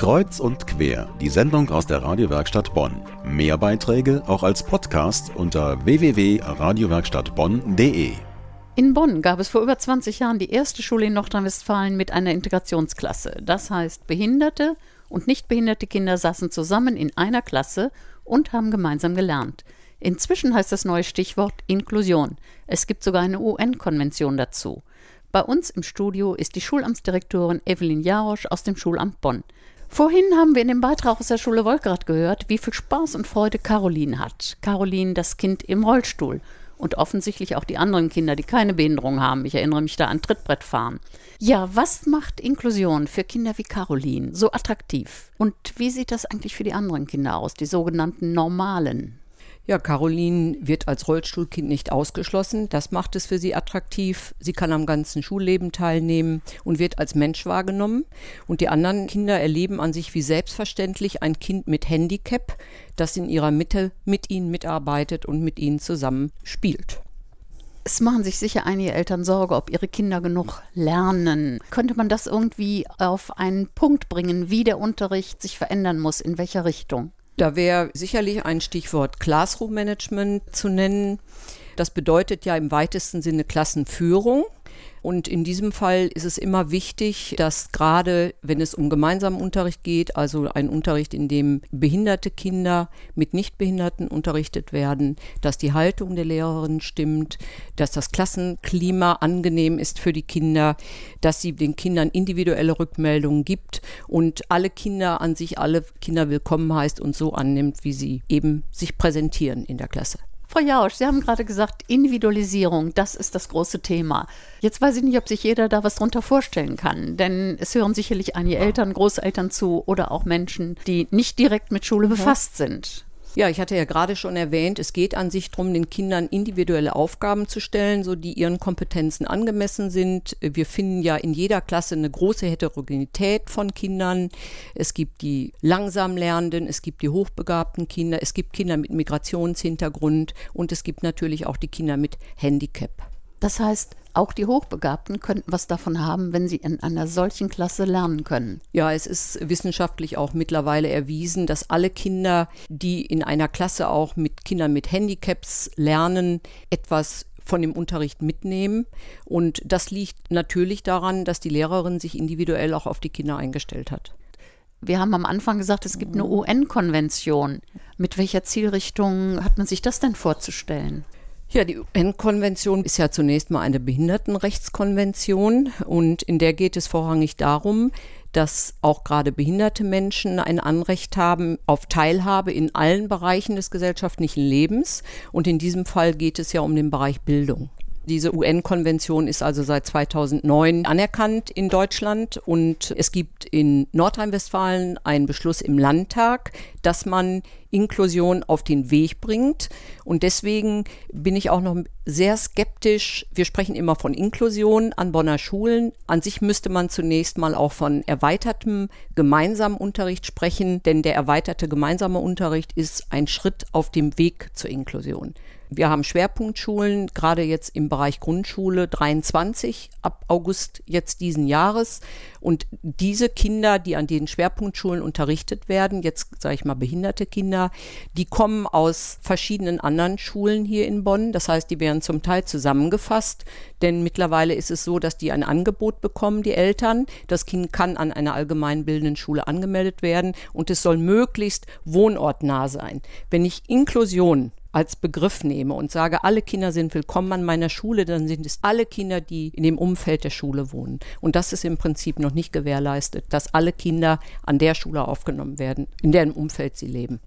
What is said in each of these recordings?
Kreuz und quer, die Sendung aus der Radiowerkstatt Bonn. Mehr Beiträge auch als Podcast unter www.radiowerkstattbonn.de. In Bonn gab es vor über 20 Jahren die erste Schule in Nordrhein-Westfalen mit einer Integrationsklasse. Das heißt, behinderte und nicht behinderte Kinder saßen zusammen in einer Klasse und haben gemeinsam gelernt. Inzwischen heißt das neue Stichwort Inklusion. Es gibt sogar eine UN-Konvention dazu. Bei uns im Studio ist die Schulamtsdirektorin Evelyn Jarosch aus dem Schulamt Bonn. Vorhin haben wir in dem Beitrag aus der Schule Wolkrad gehört, wie viel Spaß und Freude Caroline hat. Caroline, das Kind im Rollstuhl. Und offensichtlich auch die anderen Kinder, die keine Behinderung haben. Ich erinnere mich da an Trittbrettfahren. Ja, was macht Inklusion für Kinder wie Caroline so attraktiv? Und wie sieht das eigentlich für die anderen Kinder aus, die sogenannten Normalen? Ja, Caroline wird als Rollstuhlkind nicht ausgeschlossen. Das macht es für sie attraktiv. Sie kann am ganzen Schulleben teilnehmen und wird als Mensch wahrgenommen. Und die anderen Kinder erleben an sich wie selbstverständlich ein Kind mit Handicap, das in ihrer Mitte mit ihnen mitarbeitet und mit ihnen zusammen spielt. Es machen sich sicher einige Eltern Sorge, ob ihre Kinder genug lernen. Könnte man das irgendwie auf einen Punkt bringen, wie der Unterricht sich verändern muss, in welcher Richtung? Da wäre sicherlich ein Stichwort Classroom Management zu nennen. Das bedeutet ja im weitesten Sinne Klassenführung. Und in diesem Fall ist es immer wichtig, dass gerade wenn es um gemeinsamen Unterricht geht, also ein Unterricht, in dem behinderte Kinder mit Nichtbehinderten unterrichtet werden, dass die Haltung der Lehrerin stimmt, dass das Klassenklima angenehm ist für die Kinder, dass sie den Kindern individuelle Rückmeldungen gibt und alle Kinder an sich, alle Kinder willkommen heißt und so annimmt, wie sie eben sich präsentieren in der Klasse. Frau Jausch, Sie haben gerade gesagt, Individualisierung, das ist das große Thema. Jetzt weiß ich nicht, ob sich jeder da was drunter vorstellen kann, denn es hören sicherlich einige Eltern, Großeltern zu oder auch Menschen, die nicht direkt mit Schule befasst sind. Ja, ich hatte ja gerade schon erwähnt, es geht an sich darum, den Kindern individuelle Aufgaben zu stellen, so die ihren Kompetenzen angemessen sind. Wir finden ja in jeder Klasse eine große Heterogenität von Kindern. Es gibt die langsam Lernenden, es gibt die hochbegabten Kinder, es gibt Kinder mit Migrationshintergrund und es gibt natürlich auch die Kinder mit Handicap. Das heißt, auch die Hochbegabten könnten was davon haben, wenn sie in einer solchen Klasse lernen können. Ja, es ist wissenschaftlich auch mittlerweile erwiesen, dass alle Kinder, die in einer Klasse auch mit Kindern mit Handicaps lernen, etwas von dem Unterricht mitnehmen. Und das liegt natürlich daran, dass die Lehrerin sich individuell auch auf die Kinder eingestellt hat. Wir haben am Anfang gesagt, es gibt eine UN-Konvention. Mit welcher Zielrichtung hat man sich das denn vorzustellen? Ja, die UN-Konvention ist ja zunächst mal eine Behindertenrechtskonvention und in der geht es vorrangig darum, dass auch gerade behinderte Menschen ein Anrecht haben auf Teilhabe in allen Bereichen des gesellschaftlichen Lebens. Und in diesem Fall geht es ja um den Bereich Bildung. Diese UN-Konvention ist also seit 2009 anerkannt in Deutschland und es gibt in Nordrhein-Westfalen einen Beschluss im Landtag, dass man Inklusion auf den Weg bringt. Und deswegen bin ich auch noch sehr skeptisch. Wir sprechen immer von Inklusion an Bonner Schulen. An sich müsste man zunächst mal auch von erweitertem gemeinsamen Unterricht sprechen, denn der erweiterte gemeinsame Unterricht ist ein Schritt auf dem Weg zur Inklusion. Wir haben Schwerpunktschulen, gerade jetzt im Bereich Grundschule 23 ab August jetzt diesen Jahres. Und diese Kinder, die an den Schwerpunktschulen unterrichtet werden, jetzt sage ich mal behinderte Kinder, die kommen aus verschiedenen anderen Schulen hier in Bonn. Das heißt, die werden zum Teil zusammengefasst, denn mittlerweile ist es so, dass die ein Angebot bekommen, die Eltern. Das Kind kann an einer allgemeinbildenden Schule angemeldet werden und es soll möglichst wohnortnah sein. Wenn ich Inklusion als Begriff nehme und sage, alle Kinder sind willkommen an meiner Schule, dann sind es alle Kinder, die in dem Umfeld der Schule wohnen. Und das ist im Prinzip noch nicht gewährleistet, dass alle Kinder an der Schule aufgenommen werden, in deren Umfeld sie leben.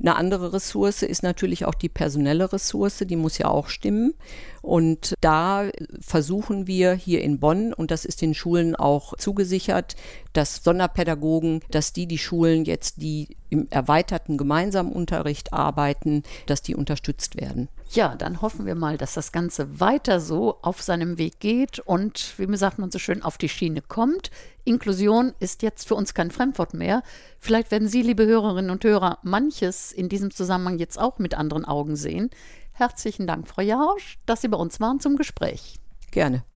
Eine andere Ressource ist natürlich auch die personelle Ressource, die muss ja auch stimmen. Und da versuchen wir hier in Bonn, und das ist den Schulen auch zugesichert, dass Sonderpädagogen, dass die die Schulen jetzt, die im erweiterten gemeinsamen Unterricht arbeiten, dass die unterstützt werden. Ja, dann hoffen wir mal, dass das Ganze weiter so auf seinem Weg geht und, wie sagt man so schön, auf die Schiene kommt. Inklusion ist jetzt für uns kein Fremdwort mehr. Vielleicht werden Sie, liebe Hörerinnen und Hörer, manches in diesem Zusammenhang jetzt auch mit anderen Augen sehen. Herzlichen Dank, Frau Jausch, dass Sie bei uns waren zum Gespräch. Gerne.